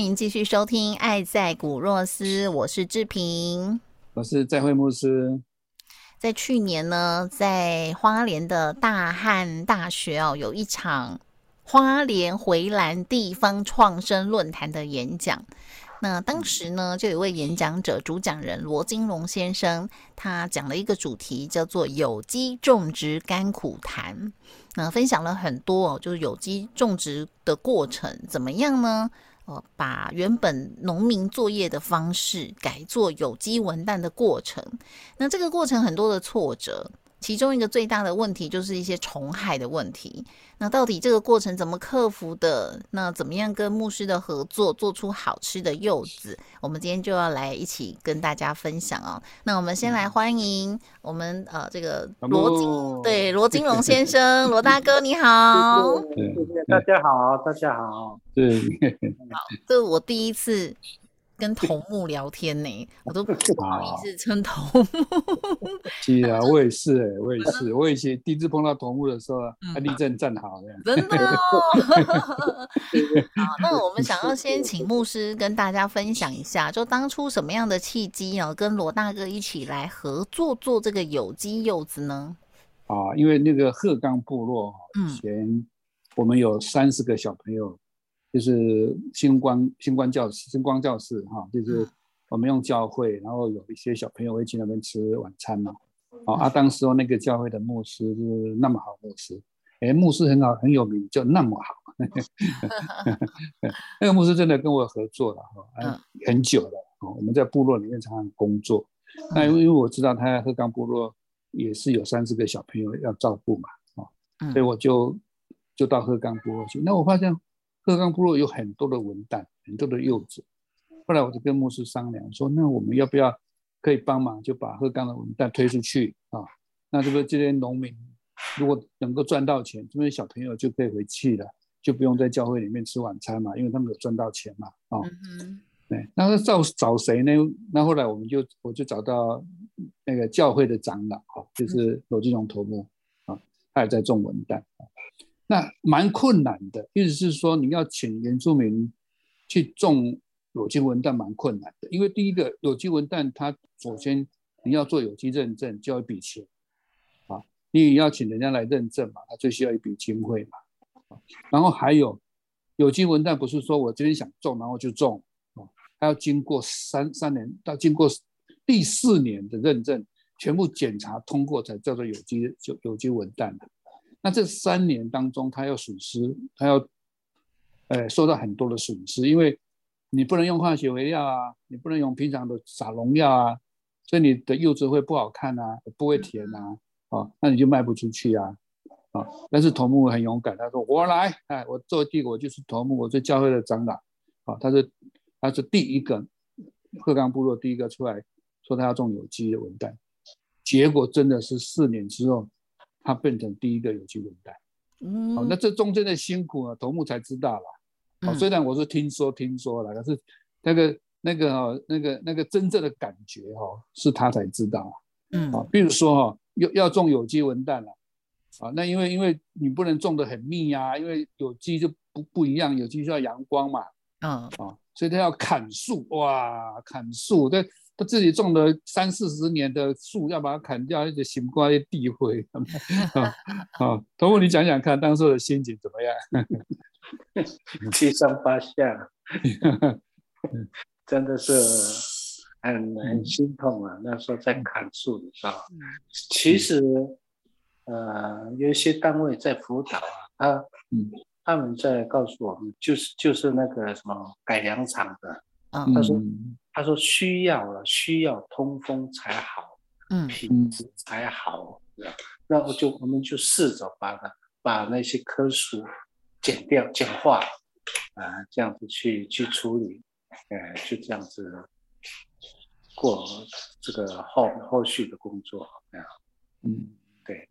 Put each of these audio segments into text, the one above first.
欢迎继续收听《爱在古若斯》，我是志平，我是在会牧师。在去年呢，在花莲的大汉大学哦，有一场花莲回蓝地方创生论坛的演讲。那当时呢，就有位演讲者，主讲人罗金龙先生，他讲了一个主题，叫做“有机种植甘苦谈”。那分享了很多哦，就是有机种植的过程怎么样呢？把原本农民作业的方式改做有机文旦的过程，那这个过程很多的挫折。其中一个最大的问题就是一些虫害的问题。那到底这个过程怎么克服的？那怎么样跟牧师的合作做出好吃的柚子？我们今天就要来一起跟大家分享哦。那我们先来欢迎我们呃这个罗金对罗金龙先生，罗大哥你好。大家好，大家好。对，好，这是我第一次。跟头目聊天呢，我都不好意思称头目。是啊，我也是哎，我也是，我以前第一次碰到头目的时候，他立正站好的。真的哦。好，那我们想要先请牧师跟大家分享一下，就当初什么样的契机啊，跟罗大哥一起来合作做这个有机柚子呢？啊，因为那个鹤冈部落以前我们有三十个小朋友。就是星光星光教室，星光教室哈，就是我们用教会，然后有一些小朋友会去那边吃晚餐嘛。哦，啊，当时候那个教会的牧师是那么好牧师，哎，牧师很好很有名，就那么好。那个牧师真的跟我合作了哈，很久了。哦，我们在部落里面常常工作。那因为因为我知道他在鹤冈部落也是有三四个小朋友要照顾嘛，哦，所以我就就到鹤冈部落去。那我发现。鹤冈部落有很多的文旦，很多的柚子。后来我就跟牧师商量说：“那我们要不要可以帮忙，就把鹤冈的文旦推出去啊？那这个这些农民如果能够赚到钱，这些小朋友就可以回去了，就不用在教会里面吃晚餐嘛，因为他们有赚到钱嘛。啊，对。那找找谁呢？那后来我们就我就找到那个教会的长老，啊，就是罗金荣头目啊，他也在种文旦。”那蛮困难的，意思是说你要请原住民去种有机文旦蛮困难的，因为第一个有机文旦它首先你要做有机认证就要一笔钱啊，你也要请人家来认证嘛，它最需要一笔经费嘛，然后还有有机文旦不是说我这边想种然后就种啊，它要经过三三年到经过第四年的认证，全部检查通过才叫做有机就有机文旦的。那这三年当中，他要损失，他要，呃，受到很多的损失，因为你不能用化学肥料啊，你不能用平常的撒农药啊，所以你的柚子会不好看啊，不会甜啊，啊，那你就卖不出去啊，啊，但是头目很勇敢，他说我来，哎，我做第一个，我就是头目，我是教会的长老，啊，他是他是第一个鹤冈部落第一个出来说他要种有机的文旦，结果真的是四年之后。它变成第一个有机文旦，嗯，好，那这中间的辛苦啊，头目才知道啦。哦，虽然我是听说听说了，可是那个那个哈，那个那个真正的感觉哈，是他才知道。嗯，啊，比如说哈，要要种有机文旦了，啊，那因为因为你不能种的很密呀，因为有机就不不一样，有机需要阳光嘛，嗯，啊，所以他要砍树，哇，砍树，对。他自己种了三四十年的树，要把它砍掉，而且心挂在地灰。啊啊！头目，你讲讲看，当时的心情怎么样？七上八下，真的是很很心痛啊！那时候在砍树的时候，其实呃，有一些单位在辅导啊，他嗯，他们在告诉我们，就是就是那个什么改良厂的，嗯，他说他说需要了，需要通风才好，嗯，品质才好，那我就我们就试着把它把那些棵树剪掉、简化，啊，这样子去去处理，呃，就这样子过这个后后续的工作，啊，嗯，对。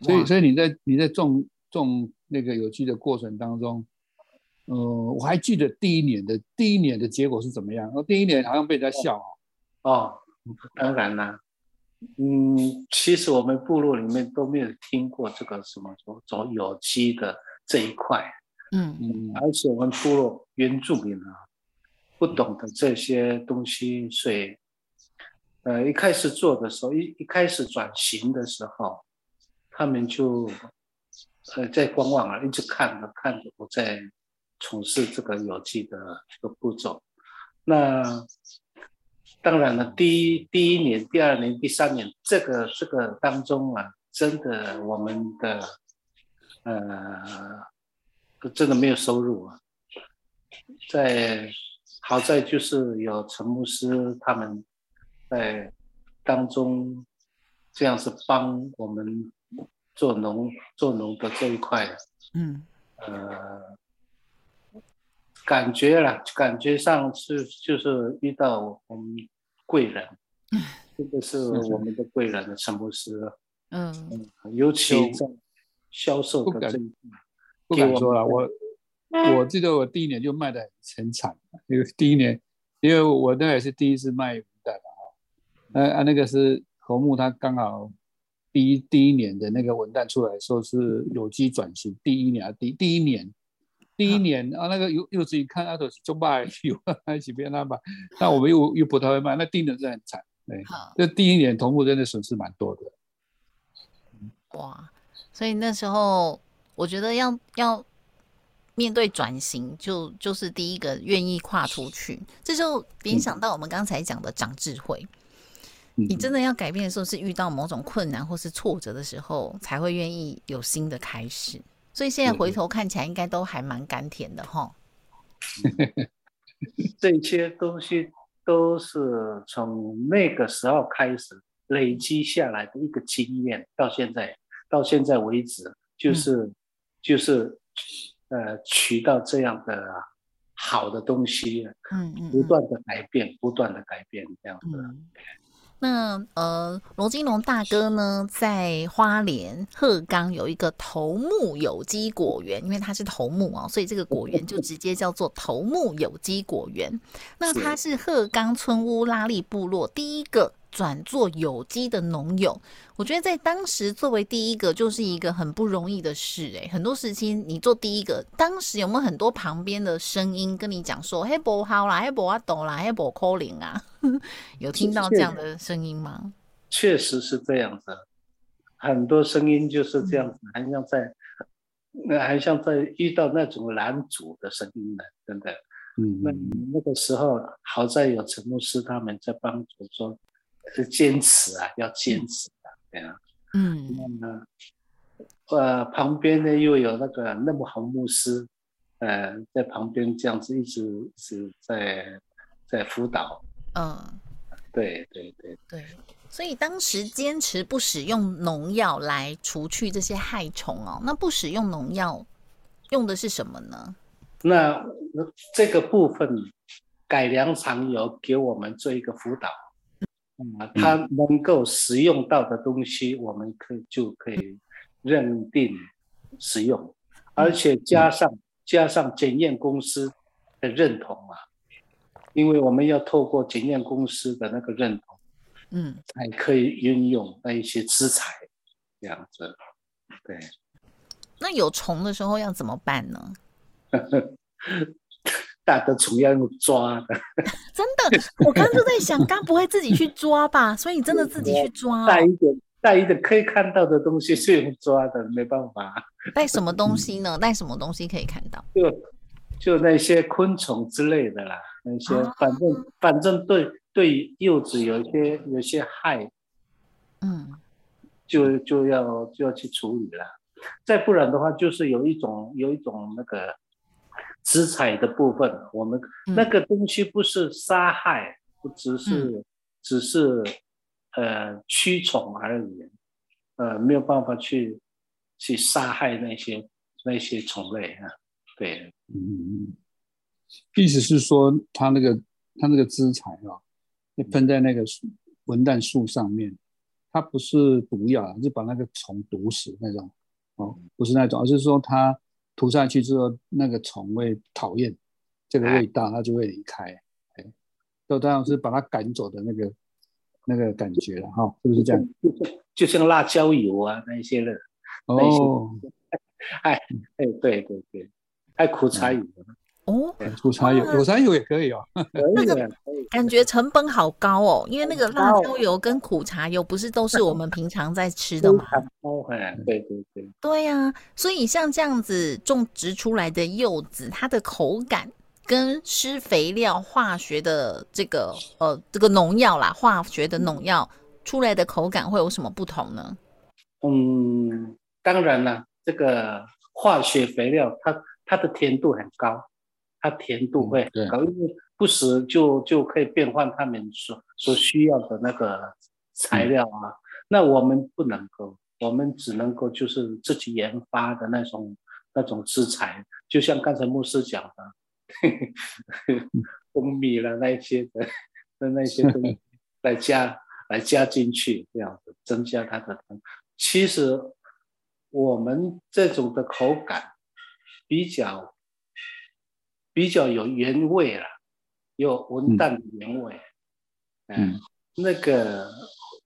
所以，所以你在你在种种那个有机的过程当中，呃，我还记得第一年的第一年的结果是怎么样？哦，第一年好像被人家笑哦。哦，当然啦，嗯，其实我们部落里面都没有听过这个什么说走有机的这一块，嗯嗯，而且我们部落原住民啊，不懂得这些东西，所以，呃，一开始做的时候，一一开始转型的时候。他们就呃在观望啊，一直看着看着我在从事这个有机的这个步骤。那当然了，第一第一年、第二年、第三年，这个这个当中啊，真的我们的呃真的没有收入啊。在好在就是有陈牧师他们在当中这样是帮我们。做农做农的这一块，嗯，呃，感觉了，感觉上是就是遇到我们贵人，这个是我们的贵人的陈牧师，嗯，尤其在销售的这一块，不敢说了，我我记得我第一年就卖的很惨，因为第一年，因为我那也是第一次卖文旦嘛，呃啊那个是侯木他刚好。第一第一年的那个文旦出来说是有机转型，第一年啊，第第一年，第一年啊，那个柚柚子一看啊都是就卖 有一起变那吧，那我们又又不太会卖，那第一年是很惨，对，这第一年同步真的损失蛮多的。哇，所以那时候我觉得要要面对转型，就就是第一个愿意跨出去，这就联想到我们刚才讲的长智慧。你真的要改变的时候，是遇到某种困难或是挫折的时候，才会愿意有新的开始。所以现在回头看起来，应该都还蛮甘甜的哈。这些东西都是从那个时候开始累积下来的一个经验，到现在到现在为止，就是就是呃，取到这样的好的东西，嗯嗯，不断的改变，不断的改变，这样子。那呃，罗金龙大哥呢，在花莲鹤冈有一个头目有机果园，因为他是头目哦，所以这个果园就直接叫做头目有机果园。那他是鹤冈村乌拉利部落第一个。转做有机的农友，我觉得在当时作为第一个就是一个很不容易的事诶，很多事情你做第一个，当时有没有很多旁边的声音跟你讲说，嘿不好啦，嘿不阿懂啦，嘿不可能啊？有听到这样的声音吗？确实是这样子，很多声音就是这样子，还像在那还像在遇到那种拦阻的声音呢，真的。嗯，那那个时候好在有陈牧师他们在帮助说。是坚持啊，要坚持啊，对啊，嗯，那么呃，旁边呢又有那个那么红牧师，呃，在旁边这样子一直是在在辅导，嗯，对对对。对，所以当时坚持不使用农药来除去这些害虫哦，那不使用农药用的是什么呢？那这个部分改良厂有给我们做一个辅导。啊，它能够使用到的东西，我们可以就可以认定使用，而且加上加上检验公司的认同啊，因为我们要透过检验公司的那个认同，嗯，才可以运用那一些资材这样子。对，那有虫的时候要怎么办呢？大的虫要用抓的，真的，我刚刚就在想，刚不会自己去抓吧？所以你真的自己去抓。带一点，带一点可以看到的东西是用抓的，没办法。带什么东西呢？带什么东西可以看到？就就那些昆虫之类的啦，那些反正反正对对柚子有一些有些害，嗯，就就要就要去处理了。再不然的话，就是有一种有一种那个紫彩的部分，我们那个东西不是杀害，不只是只是呃驱虫而已，呃没有办法去去杀害那些那些虫类啊。对，嗯，意思是说，它那个它那个枝材啊，喷在那个文旦树上面，它不是毒药，是把那个虫毒死那种。哦，不是那种，而是说它涂上去之后，那个虫会讨厌这个味道，它就会离开。哎，就当然是把它赶走的那个那个感觉了哈，是不是这样？就像辣椒油啊那一些的。哦，哎哎，对对对，还苦茶油。哦，苦茶油，苦茶油也可以哦。那个感觉成本好高哦，因为那个辣椒油跟苦茶油不是都是我们平常在吃的吗？哦，对对对。对呀，所以像这样子种植出来的柚子，它的口感跟施肥料、化学的这个呃这个农药啦，化学的农药出来的口感会有什么不同呢？嗯，当然了，这个化学肥料它它的甜度很高。它甜度会高，因为不时就就可以变换他们所所需要的那个材料啊。那我们不能够，我们只能够就是自己研发的那种那种食材，就像刚才牧师讲的，蜂蜜了那些的的那些东西 来加来加进去，这样子增加它的糖。其实我们这种的口感比较。比较有原味了，有文旦的原味。嗯，那个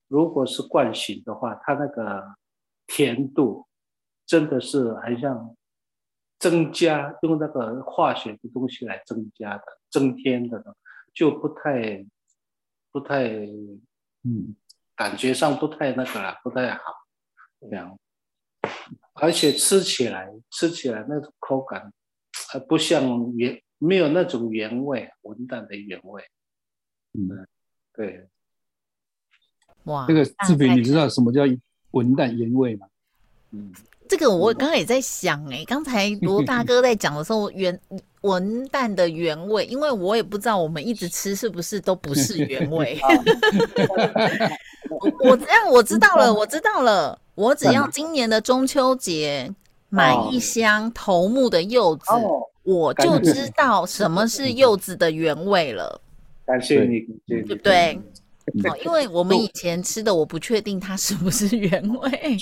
如果是惯性的话，它那个甜度真的是很像增加用那个化学的东西来增加的、增添的，就不太、不太，嗯，感觉上不太那个了，不太好。这样，而且吃起来，吃起来那种口感。它不像原没有那种原味，文旦的原味。嗯，对。哇，这个志平，你知道什么叫文旦原味吗？嗯，这个我刚刚也在想哎，刚才 罗大哥在讲的时候，原文旦的原味，因为我也不知道我们一直吃是不是都不是原味。我这样我知道了，我知道了，我只要今年的中秋节。买一箱头目的柚子，我就知道什么是柚子的原味了。感谢你，对不对？哦，因为我们以前吃的，我不确定它是不是原味。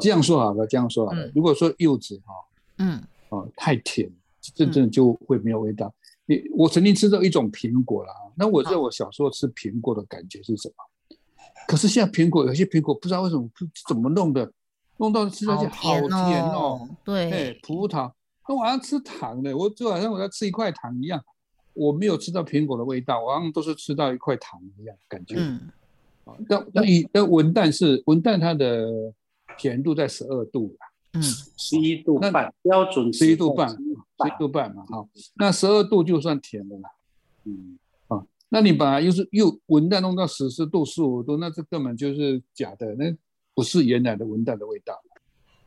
这样说好了，这样说好了。如果说柚子哈，嗯，哦，太甜，真正就会没有味道。你我曾经吃到一种苹果啦，那我在我小时候吃苹果的感觉是什么？可是现在苹果有些苹果不知道为什么怎么弄的。弄到吃下去好甜哦，对，哎，葡萄，跟晚上吃糖的，我就好像我在吃一块糖一样，我没有吃到苹果的味道，我好像都是吃到一块糖一样感觉。嗯，啊，那那以那文旦是文旦，它的甜度在十二度嗯，十一度半，标准十一度半，十一度半嘛，好，那十二度就算甜的了。嗯，啊，那你把又是又文旦弄到十四度、十五度，那这根本就是假的，那。不是原来的文旦的味道，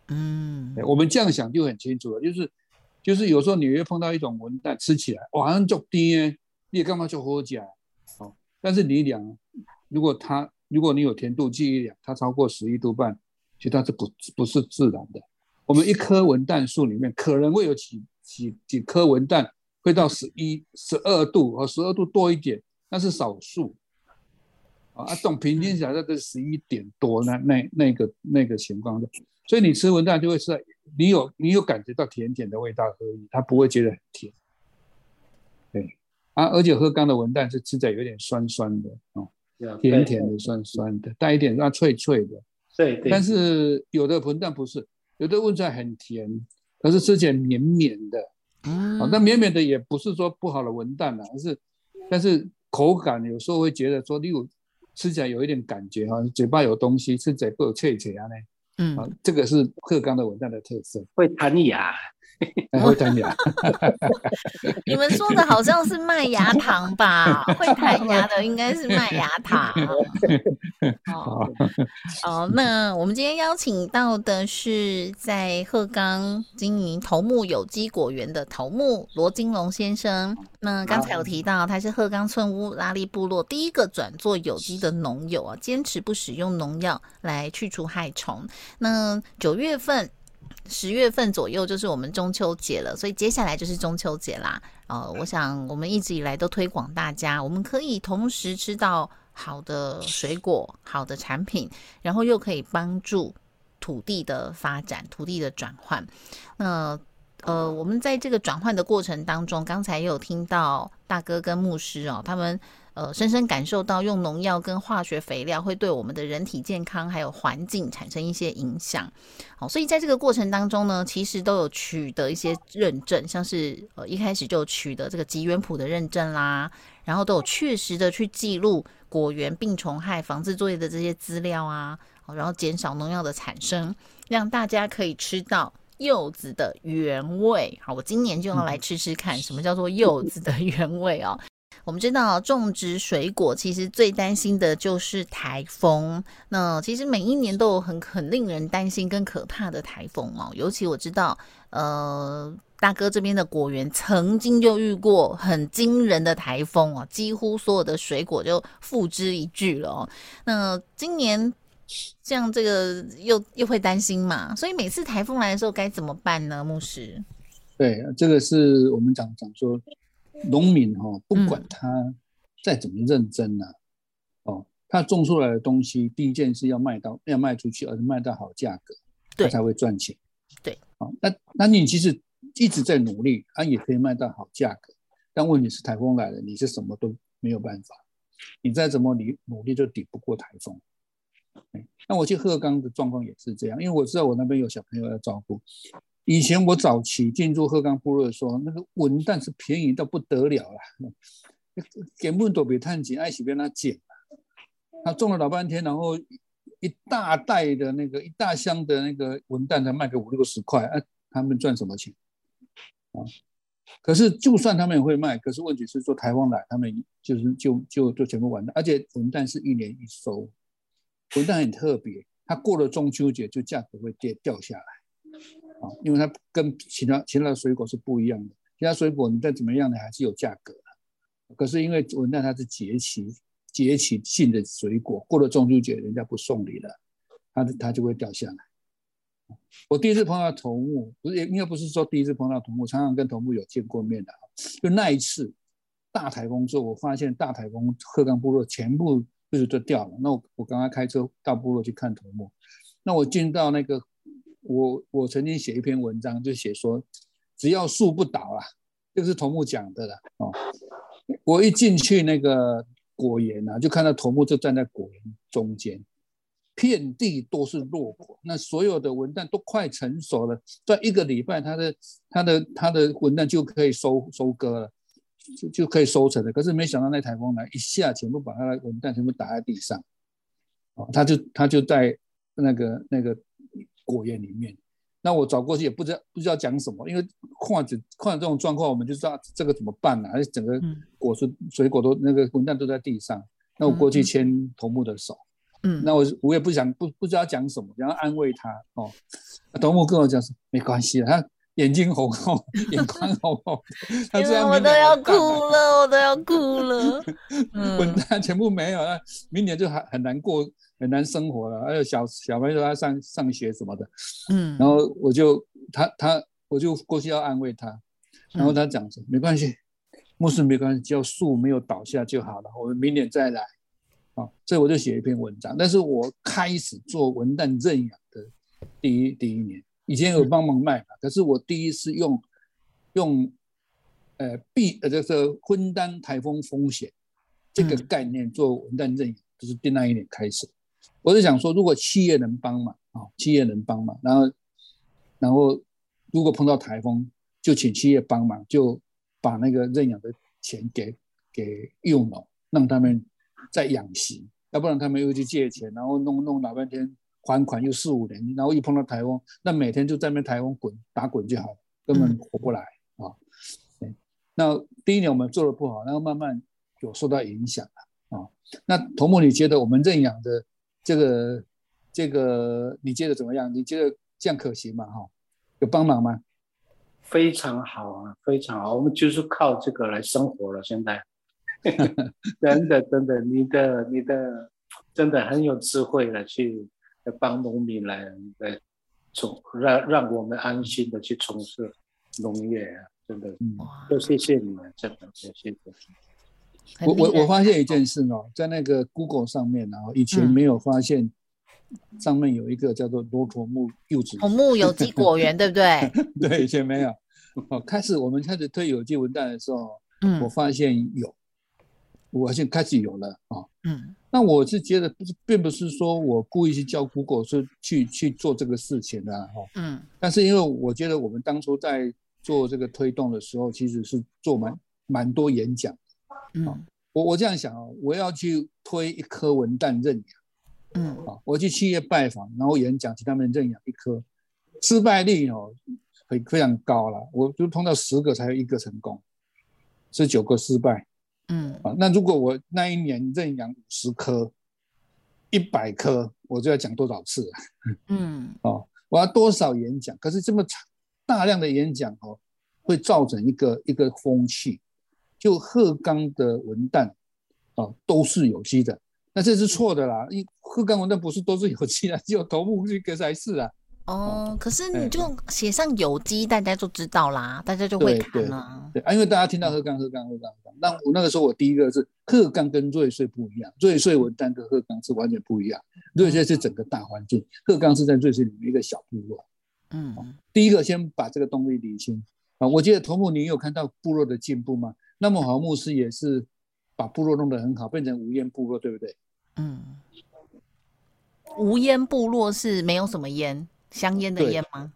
嗯，我们这样想就很清楚了，就是就是有时候你会碰到一种文旦，吃起来哇，很就甜，你也干嘛就喝起来，哦，但是你量，如果它如果你有甜度计一量，它超过十一度半，其实它是不不是自然的。我们一棵文旦树里面可能会有几几几颗文旦会到十一十二度和十二度多一点，那是少数。啊，总平均起来这个十一点多，那那那个那个情况的，所以你吃文旦就会是，你有你有感觉到甜甜的味道而已，它不会觉得很甜。对，啊，而且喝干的文旦是吃起来有点酸酸的哦，甜甜的酸酸的，带一点那脆脆的。对，但是有的文旦不是，有的文旦很甜，可是吃起来绵绵的。嗯，那绵绵的也不是说不好的文旦了，而是但是口感有时候会觉得说，例如。吃起来有一点感觉哈，嘴巴有东西，吃起来不有脆脆啊呢。嗯，啊，这个是鹤冈的文旦的特色，会弹牙。会弹牙。你们说的好像是麦芽糖吧？会 弹牙的应该是麦芽糖。哦哦，那我们今天邀请到的是在鹤冈经营头目有机果园的头目罗金龙先生。那刚才有提到，他是鹤冈村屋拉力部落第一个转做有机的农友啊，坚持不使用农药来去除害虫。那九月份。十月份左右就是我们中秋节了，所以接下来就是中秋节啦。呃，我想我们一直以来都推广大家，我们可以同时吃到好的水果、好的产品，然后又可以帮助土地的发展、土地的转换。那呃，我们在这个转换的过程当中，刚才也有听到大哥跟牧师哦，他们。呃，深深感受到用农药跟化学肥料会对我们的人体健康还有环境产生一些影响。好，所以在这个过程当中呢，其实都有取得一些认证，像是呃一开始就取得这个吉原谱的认证啦，然后都有确实的去记录果园病虫害防治作业的这些资料啊，好，然后减少农药的产生，让大家可以吃到柚子的原味。好，我今年就要来吃吃看什么叫做柚子的原味哦。我们知道种植水果其实最担心的就是台风。那其实每一年都有很很令人担心跟可怕的台风哦。尤其我知道，呃，大哥这边的果园曾经就遇过很惊人的台风哦，几乎所有的水果就付之一炬了哦。那今年像这个又又会担心嘛？所以每次台风来的时候该怎么办呢？牧师？对，这个是我们讲讲说。农民哈，不管他再怎么认真呢，哦，他种出来的东西，第一件事要卖到，要卖出去，而且卖到好价格，他才会赚钱。对，哦，那那你其实一直在努力，他也可以卖到好价格，但问题是台风来了，你是什么都没有办法，你再怎么努努力，就抵不过台风。那我去鹤冈的状况也是这样，因为我知道我那边有小朋友要照顾。以前我早期进入鹤冈部落的时候，那个文旦是便宜到不得了了，根本都比探钱，爱喜边他捡。他种了老半天，然后一大袋的那个一大箱的那个文旦才卖个五六十块，啊，他们赚什么钱？啊，可是就算他们也会卖，可是问题是说台风来，他们就是就就就全部完了。而且文旦是一年一收，文旦很特别，它过了中秋节就价格会跌掉下来。啊，因为它跟其他其他的水果是不一样的，其他水果你再怎么样呢，还是有价格的。可是因为文旦它是节气节气性的水果，过了中秋节人家不送礼了，它它就会掉下来。我第一次碰到头目，不是也应该不是说第一次碰到头目，常常跟头目有见过面的啊。就那一次大台风之后，我发现大台风鹤冈部落全部就是都掉了。那我我刚刚开车到部落去看头目，那我进到那个。我我曾经写一篇文章，就写说，只要树不倒啊，就是头目讲的了哦。我一进去那个果园啊，就看到头目就站在果园中间，遍地都是落果，那所有的文旦都快成熟了，在一个礼拜，他的他的他的文旦就可以收收割了，就就可以收成了。可是没想到那台风来，一下全部把他的文旦全部打在地上，哦，他就他就在那个那个。果园里面，那我找过去也不知道不知道讲什么，因为况且况且这种状况，我们就知道这个怎么办呢？而且整个果树水果都那个混蛋都在地上，那我过去牵头目的手，嗯，那我我也不想不不知道讲什么，然后安慰他哦，头目跟我讲说没关系他眼睛红红，眼眶 红红，他这样我都要哭了，我都要哭了，混蛋全部没有了，明年就很很难过。很难生活了，还有小小朋友他上上学什么的，嗯，然后我就他他我就过去要安慰他，然后他讲说没关系，牧师没关系，只要树没有倒下就好了，我们明年再来，啊，所以我就写一篇文章。但是我开始做文旦认养的第一第一年，以前有帮忙卖可是我第一次用用呃避呃就是分担台风风险这个概念做文旦认养，就是第那一年开始。我是想说，如果企业能帮忙啊，企业能帮忙，然后，然后如果碰到台风，就请企业帮忙，就把那个认养的钱给给用了，让他们再养息，要不然他们又去借钱，然后弄弄老半天还款又四五年，然后一碰到台风，那每天就在那台风滚打滚就好了，根本活不来啊。那第一年我们做的不好，然后慢慢有受到影响了啊。那头目，你觉得我们认养的这个这个，你觉得怎么样？你觉得这样可行吗？哈，有帮忙吗？非常好啊，非常好。我们就是靠这个来生活了。现在，真的真的，你的你的真的很有智慧的去帮农民来来从让让我们安心的去从事农业啊。真的，都谢谢你们，真的谢谢。我我我发现一件事哦，在那个 Google 上面，然后以前没有发现上面有一个叫做罗驼木柚子，罗木有机果园，对不对？对，以前没有。哦，开始我们开始推有机文旦的时候，嗯，我发现有，我现开始有了啊，嗯。那我是觉得不是，并不是说我故意去教 Google 是去去做这个事情的哈，嗯。但是因为我觉得我们当初在做这个推动的时候，其实是做蛮蛮多演讲，嗯，我我这样想哦，我要去推一颗文旦认养，嗯，啊，我去企业拜访，然后演讲，请他们认养一颗，失败率哦，非非常高了，我就碰到十个才有一个成功，十九个失败，嗯，啊，那如果我那一年认养五十颗，一百颗，我就要讲多少次，嗯，哦，我要多少演讲？可是这么长。大量的演讲哦，会造成一个一个风气，就鹤冈的文旦哦都是有机的，那这是错的啦。因鹤冈文旦不是都是有机的，只有头目这个才是啊。哦，可是你就写上有机，大家就知道啦，大家就会看了。对啊，因为大家听到鹤冈鹤冈鹤冈，那我那个时候我第一个是鹤冈跟瑞穗不一样，瑞穗文旦跟鹤冈是完全不一样。瑞穗是整个大环境，鹤冈是在瑞穗里面一个小部落。嗯，第一个先把这个东西理清啊。我记得头目，你有看到部落的进步吗？那么好，牧师也是把部落弄得很好，变成无烟部落，对不对？嗯，无烟部落是没有什么烟，香烟的烟吗？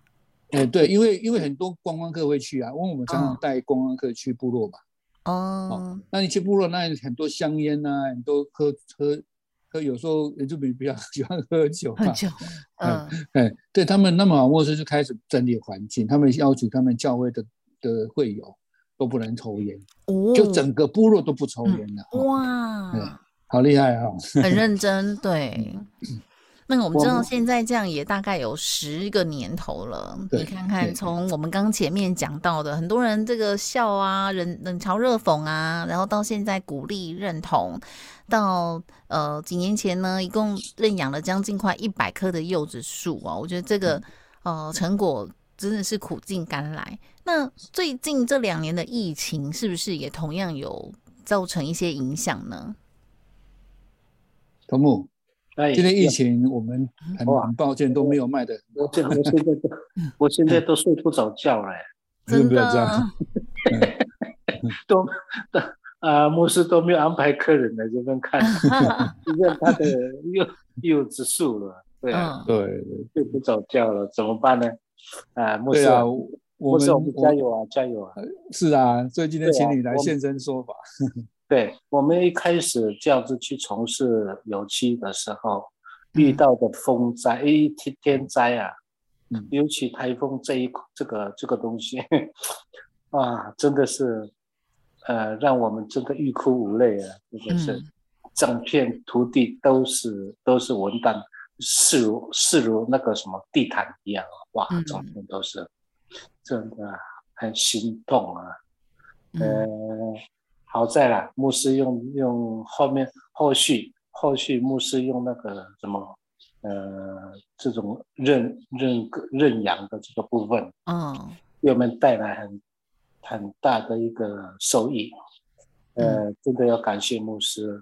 哎，对，因为因为很多观光客会去啊，因为我们常常带观光客去部落嘛。哦，那你去部落，那很多香烟啊，很多喝喝。喝有时候也就比比较 喜欢喝酒喝酒，嗯，哎，对他们那么好，牧师就开始整理环境，他们要求他们教会的的会友都不能抽烟，哦，就整个部落都不抽烟了，哇，好厉害啊，很认真，对。那我们知道现在这样也大概有十个年头了，你看看从我们刚前面讲到的，很多人这个笑啊，冷冷嘲热讽啊，然后到现在鼓励认同，到呃几年前呢，一共认养了将近快一百棵的柚子树啊，我觉得这个呃成果真的是苦尽甘来。那最近这两年的疫情是不是也同样有造成一些影响呢？头目。今天疫情，我们很很抱歉都没有卖的。我现我现在都，我现在都睡不着觉了。真的，都都啊，牧师都没有安排客人来这边看，只剩他的柚柚子树了。对啊，对，睡不着觉了，怎么办呢？啊，牧师，牧师，我们加油啊，加油啊！是啊，所以今天请你来现身说法。对我们一开始这样子去从事油漆的时候，遇到的风灾、天天灾啊，尤其台风这一这个这个东西，啊，真的是，呃，让我们真的欲哭无泪啊！真的是，整片土地都是都是蚊蛋，势如势如那个什么地毯一样，哇，整片都是，真的很心痛啊，呃。好在啦，牧师用用后面后续后续牧师用那个什么呃这种认认认养的这个部分，嗯，给我们带来很很大的一个收益，呃，真的要感谢牧师，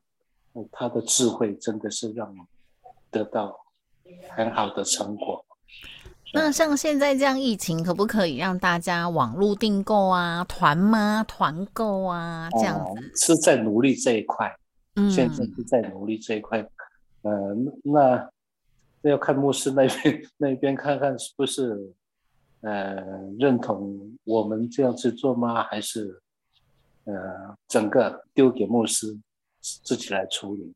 他的智慧真的是让得到很好的成果。那像现在这样疫情，可不可以让大家网络订购啊、团吗、团购啊这样子？是在努力这一块，嗯，现在是在努力这一块。呃，那那要看牧师那边 那边看看是不是呃认同我们这样去做吗？还是呃整个丢给牧师自己来处理？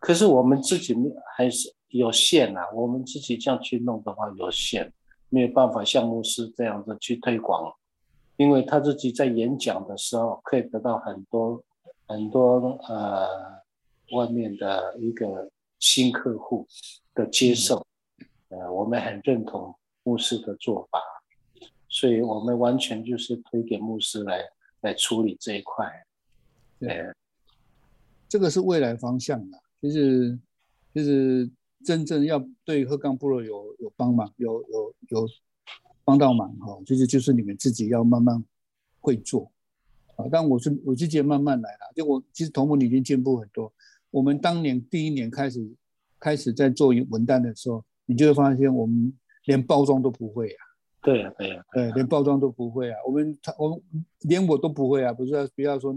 可是我们自己还是。有限啊，我们自己这样去弄的话有限，没有办法像牧师这样子去推广，因为他自己在演讲的时候可以得到很多很多呃外面的一个新客户的接受，呃，我们很认同牧师的做法，所以我们完全就是推给牧师来来处理这一块。对，这个是未来方向的，就是就是真正要对鹤冈部落有有帮忙，有有有帮到忙哈，就是就是你们自己要慢慢会做啊。但我是我自己慢慢来啦，就我其实头目已经进步很多。我们当年第一年开始开始在做文旦的时候，你就会发现我们连包装都不会啊。对呀，对呀，对，连包装都不会啊！我们他我连我都不会啊！不是不要说，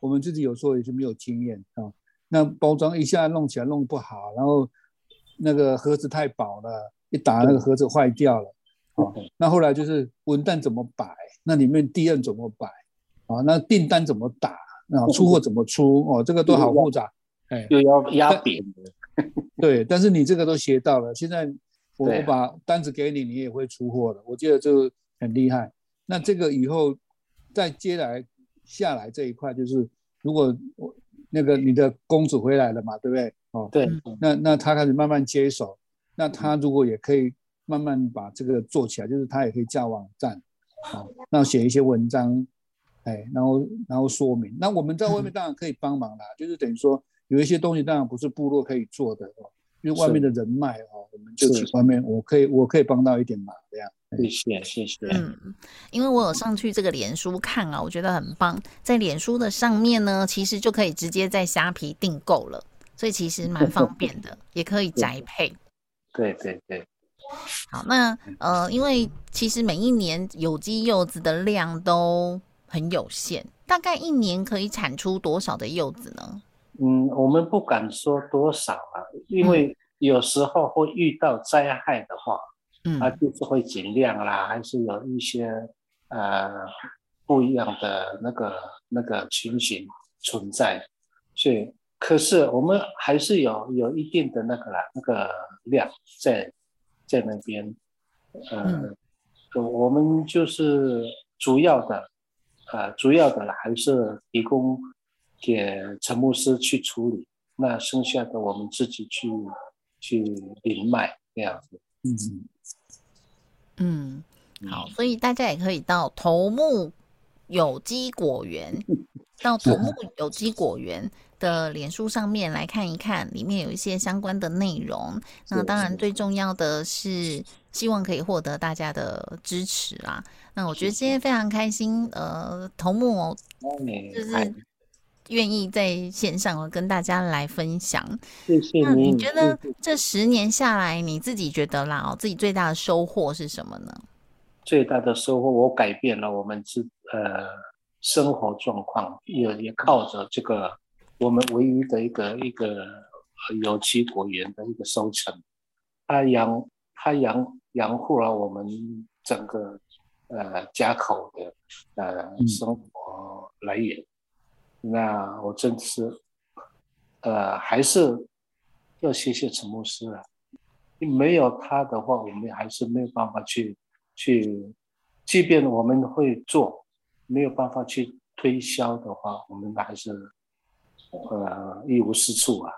我们自己有时候也是没有经验啊。那包装一下弄起来弄不好，然后那个盒子太薄了，一打那个盒子坏掉了哦。那后来就是文旦怎么摆，那里面地案怎么摆啊？那订单怎么打啊？出货怎么出哦？这个都好复杂，哎，又要压扁的。对，但是你这个都学到了，现在。我我把单子给你，你也会出货的。我觉得就很厉害。那这个以后再接来下来这一块，就是如果我那个你的公主回来了嘛，对不对？哦，对。那那他开始慢慢接手，那他如果也可以慢慢把这个做起来，就是他也可以架网站，好，那写一些文章，哎，然后然后说明。那我们在外面当然可以帮忙啦，就是等于说有一些东西当然不是部落可以做的哦。因为外面的人脉哦，我们就去外面，我可以我可以帮到一点忙这样。谢谢谢谢。嗯，因为我有上去这个脸书看啊，我觉得很棒。在脸书的上面呢，其实就可以直接在虾皮订购了，所以其实蛮方便的，也可以宅配。对对对。好，那呃，因为其实每一年有机柚子的量都很有限，大概一年可以产出多少的柚子呢？嗯，我们不敢说多少啊，因为有时候会遇到灾害的话，嗯，它就是会减量啦，还是有一些呃不一样的那个那个情形存在，所以可是我们还是有有一定的那个啦那个量在在那边，呃，我们就是主要的，呃，主要的还是提供。给陈牧师去处理，那剩下的我们自己去去领卖这样子。嗯嗯，好，所以大家也可以到头目有机果园，到头目有机果园的脸书上面来看一看，里面有一些相关的内容。那当然最重要的是，希望可以获得大家的支持啊。那我觉得今天非常开心，呃，头目就是。愿意在线上跟大家来分享，谢谢那你觉得这十年下来，你自己觉得啦，哦，自己最大的收获是什么呢？最大的收获，我改变了我们自呃生活状况，也也靠着这个我们唯一的一个一个有机果园的一个收成，它养它养养护了我们整个呃家口的呃生活来源。那我真是，呃，还是要谢谢陈牧师了。没有他的话，我们还是没有办法去去，即便我们会做，没有办法去推销的话，我们还是呃一无是处啊。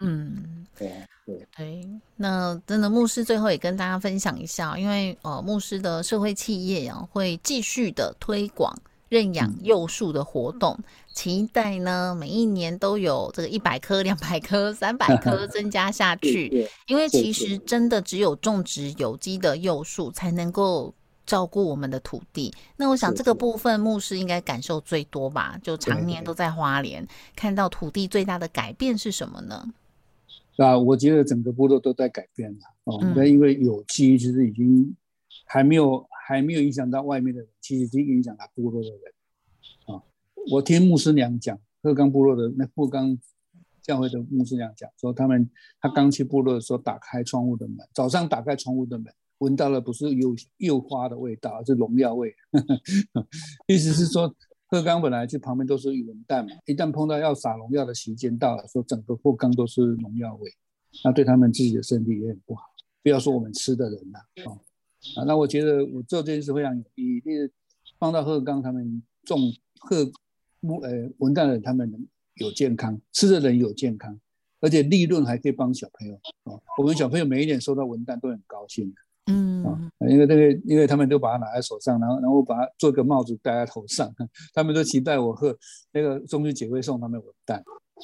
嗯，对对对。那真的牧师最后也跟大家分享一下，因为呃牧师的社会企业啊会继续的推广。认养幼树的活动，期待呢每一年都有这个一百棵、两百棵、三百棵 增加下去。因为其实真的只有种植有机的幼树，才能够照顾我们的土地。那我想这个部分牧师应该感受最多吧？就常年都在花莲，看到土地最大的改变是什么呢？是啊，我觉得整个部落都在改变了哦。那因为有机其实已经还没有。还没有影响到外面的人，其实已经影响到部落的人啊！我听牧师娘讲，鹤冈部落的那鹤冈教会的牧师娘讲说，他们他刚去部落的时候，打开窗户的门，早上打开窗户的门，闻到了不是柚柚花的味道，而是农药味。意思是说，鹤冈本来就旁边都是文旦嘛，一旦碰到要撒农药的时间到了，说整个鹤冈都是农药味，那对他们自己的身体也很不好。不要说我们吃的人了啊。啊，那我觉得我做这件事非常有意义，就是帮到鹤冈他们种鹤木呃文旦的人，他们有健康，吃的人有健康，而且利润还可以帮小朋友哦。我们小朋友每一年收到文旦都很高兴。嗯啊，因为那个，因为他们都把它拿在手上，然后，然后把它做个帽子戴在头上，他们都期待我喝那个中秋节会送他们文旦。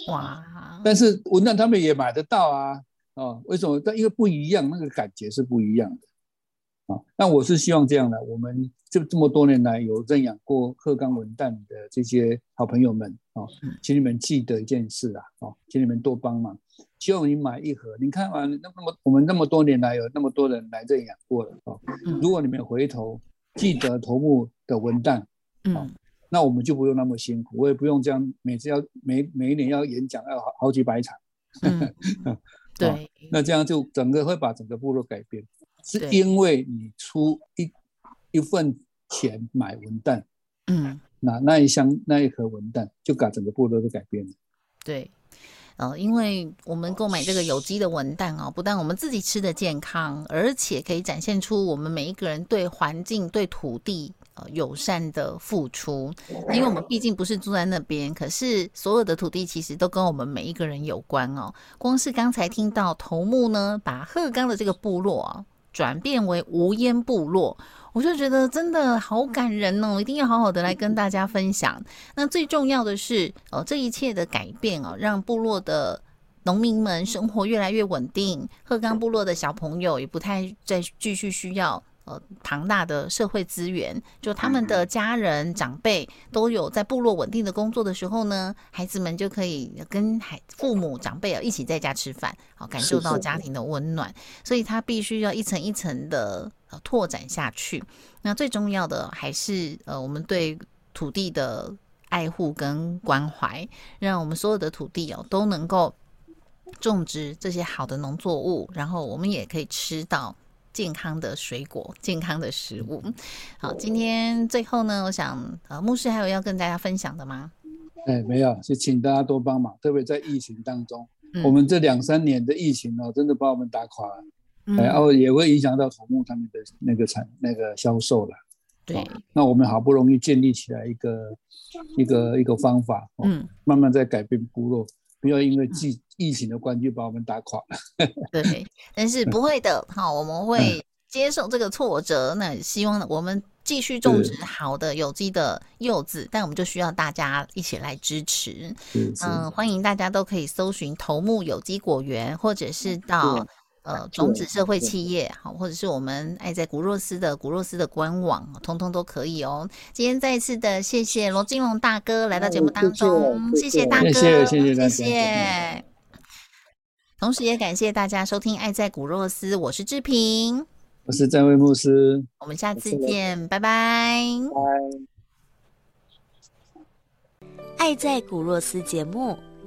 哇！但是文旦他们也买得到啊，哦，为什么？但因为不一样，那个感觉是不一样的。啊，那我是希望这样的，我们这这么多年来有认养过鹤冈文旦的这些好朋友们啊，请你们记得一件事啊，哦，请你们多帮忙。希望你买一盒，你看啊，那么我们那么多年来有那么多人来这里养过了哦。如果你们回头记得头目的文旦，嗯，那我们就不用那么辛苦，我也不用这样每次要每每一年要演讲要好好几百场。对，那这样就整个会把整个部落改变，是因为你出一一份钱买文旦，嗯，那那一箱那一盒文旦就把整个部落都改变了。对。呃，因为我们购买这个有机的文旦哦，不但我们自己吃的健康，而且可以展现出我们每一个人对环境、对土地呃友善的付出。因为我们毕竟不是住在那边，可是所有的土地其实都跟我们每一个人有关哦。光是刚才听到头目呢，把鹤冈的这个部落啊转变为无烟部落。我就觉得真的好感人哦，一定要好好的来跟大家分享。那最重要的是，哦，这一切的改变哦，让部落的农民们生活越来越稳定，鹤冈部落的小朋友也不太再继续需要。呃，庞大的社会资源，就他们的家人长辈都有在部落稳定的工作的时候呢，孩子们就可以跟孩父母长辈啊一起在家吃饭，好感受到家庭的温暖。所以他必须要一层一层的呃拓展下去。那最重要的还是呃我们对土地的爱护跟关怀，让我们所有的土地哦都能够种植这些好的农作物，然后我们也可以吃到。健康的水果，健康的食物。好，今天最后呢，我想呃，牧师还有要跟大家分享的吗？哎，没有，就请大家多帮忙，特别在疫情当中，我们这两三年的疫情哦，真的把我们打垮了，然后也会影响到土木他们的那个产那个销售了。对，那我们好不容易建立起来一个一个一个方法，嗯，慢慢在改变部落。不要因为疫疫情的关系把我们打垮了。对，但是不会的，好，我们会接受这个挫折。那希望我们继续种植好的有机的柚子，但我们就需要大家一起来支持。嗯，欢迎大家都可以搜寻头目有机果园，或者是到。呃，种子社会企业好，或者是我们爱在古若斯的古若斯的官网，通通都可以哦。今天再一次的谢谢罗金龙大哥来到节目当中，谢谢大哥，谢谢谢谢。同时也感谢大家收听《爱在古若斯》，我是志平，我是詹位牧师，我们下次见，拜拜。爱在古若斯节目。